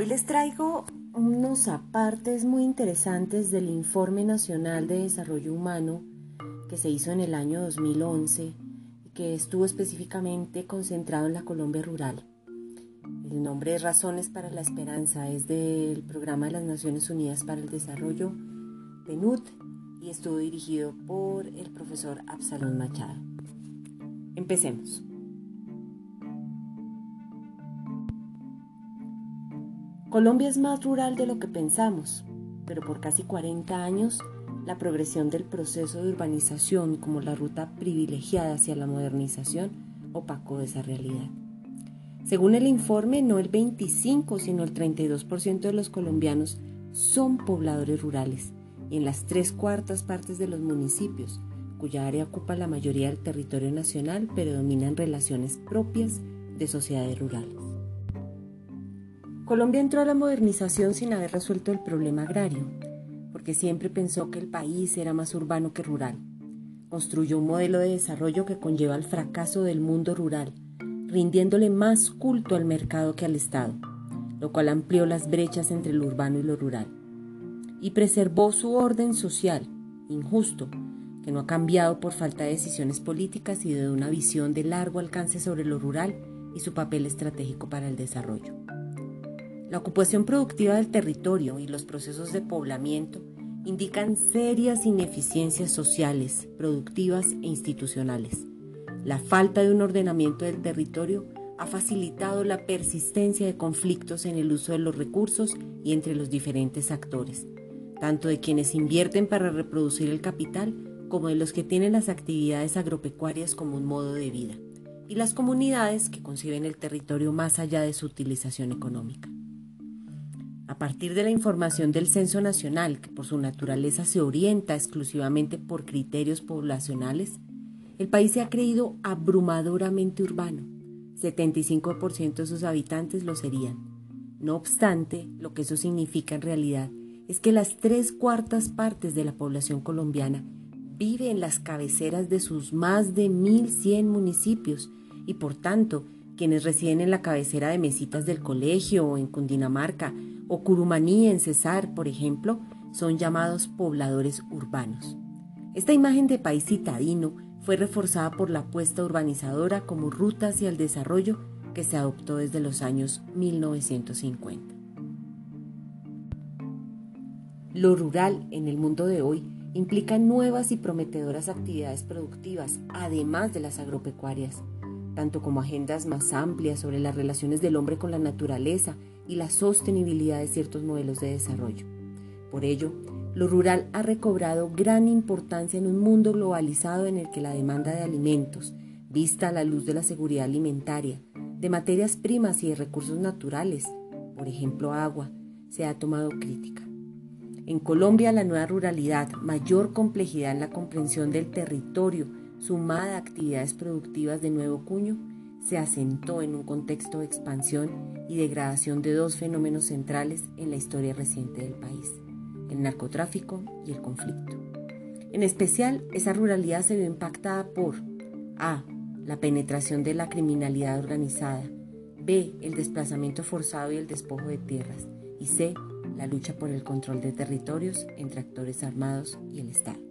Hoy les traigo unos apartes muy interesantes del Informe Nacional de Desarrollo Humano que se hizo en el año 2011 y que estuvo específicamente concentrado en la Colombia rural. El nombre es Razones para la Esperanza es del Programa de las Naciones Unidas para el Desarrollo, PNUD, y estuvo dirigido por el profesor Absalón Machado. Empecemos. Colombia es más rural de lo que pensamos, pero por casi 40 años la progresión del proceso de urbanización como la ruta privilegiada hacia la modernización opacó esa realidad. Según el informe, no el 25, sino el 32% de los colombianos son pobladores rurales y en las tres cuartas partes de los municipios, cuya área ocupa la mayoría del territorio nacional, predominan relaciones propias de sociedades rurales. Colombia entró a la modernización sin haber resuelto el problema agrario, porque siempre pensó que el país era más urbano que rural. Construyó un modelo de desarrollo que conlleva el fracaso del mundo rural, rindiéndole más culto al mercado que al Estado, lo cual amplió las brechas entre lo urbano y lo rural. Y preservó su orden social, injusto, que no ha cambiado por falta de decisiones políticas y de una visión de largo alcance sobre lo rural y su papel estratégico para el desarrollo. La ocupación productiva del territorio y los procesos de poblamiento indican serias ineficiencias sociales, productivas e institucionales. La falta de un ordenamiento del territorio ha facilitado la persistencia de conflictos en el uso de los recursos y entre los diferentes actores, tanto de quienes invierten para reproducir el capital como de los que tienen las actividades agropecuarias como un modo de vida, y las comunidades que conciben el territorio más allá de su utilización económica. A partir de la información del Censo Nacional, que por su naturaleza se orienta exclusivamente por criterios poblacionales, el país se ha creído abrumadoramente urbano. 75% de sus habitantes lo serían. No obstante, lo que eso significa en realidad es que las tres cuartas partes de la población colombiana vive en las cabeceras de sus más de 1.100 municipios y por tanto, quienes residen en la cabecera de mesitas del colegio o en Cundinamarca o Curumaní en Cesar, por ejemplo, son llamados pobladores urbanos. Esta imagen de país citadino fue reforzada por la apuesta urbanizadora como ruta hacia el desarrollo que se adoptó desde los años 1950. Lo rural en el mundo de hoy implica nuevas y prometedoras actividades productivas, además de las agropecuarias, tanto como agendas más amplias sobre las relaciones del hombre con la naturaleza y la sostenibilidad de ciertos modelos de desarrollo. Por ello, lo rural ha recobrado gran importancia en un mundo globalizado en el que la demanda de alimentos, vista a la luz de la seguridad alimentaria, de materias primas y de recursos naturales, por ejemplo agua, se ha tomado crítica. En Colombia, la nueva ruralidad, mayor complejidad en la comprensión del territorio, sumada a actividades productivas de nuevo cuño, se asentó en un contexto de expansión y degradación de dos fenómenos centrales en la historia reciente del país, el narcotráfico y el conflicto. En especial, esa ruralidad se vio impactada por A. La penetración de la criminalidad organizada, B. El desplazamiento forzado y el despojo de tierras, y C. La lucha por el control de territorios entre actores armados y el Estado.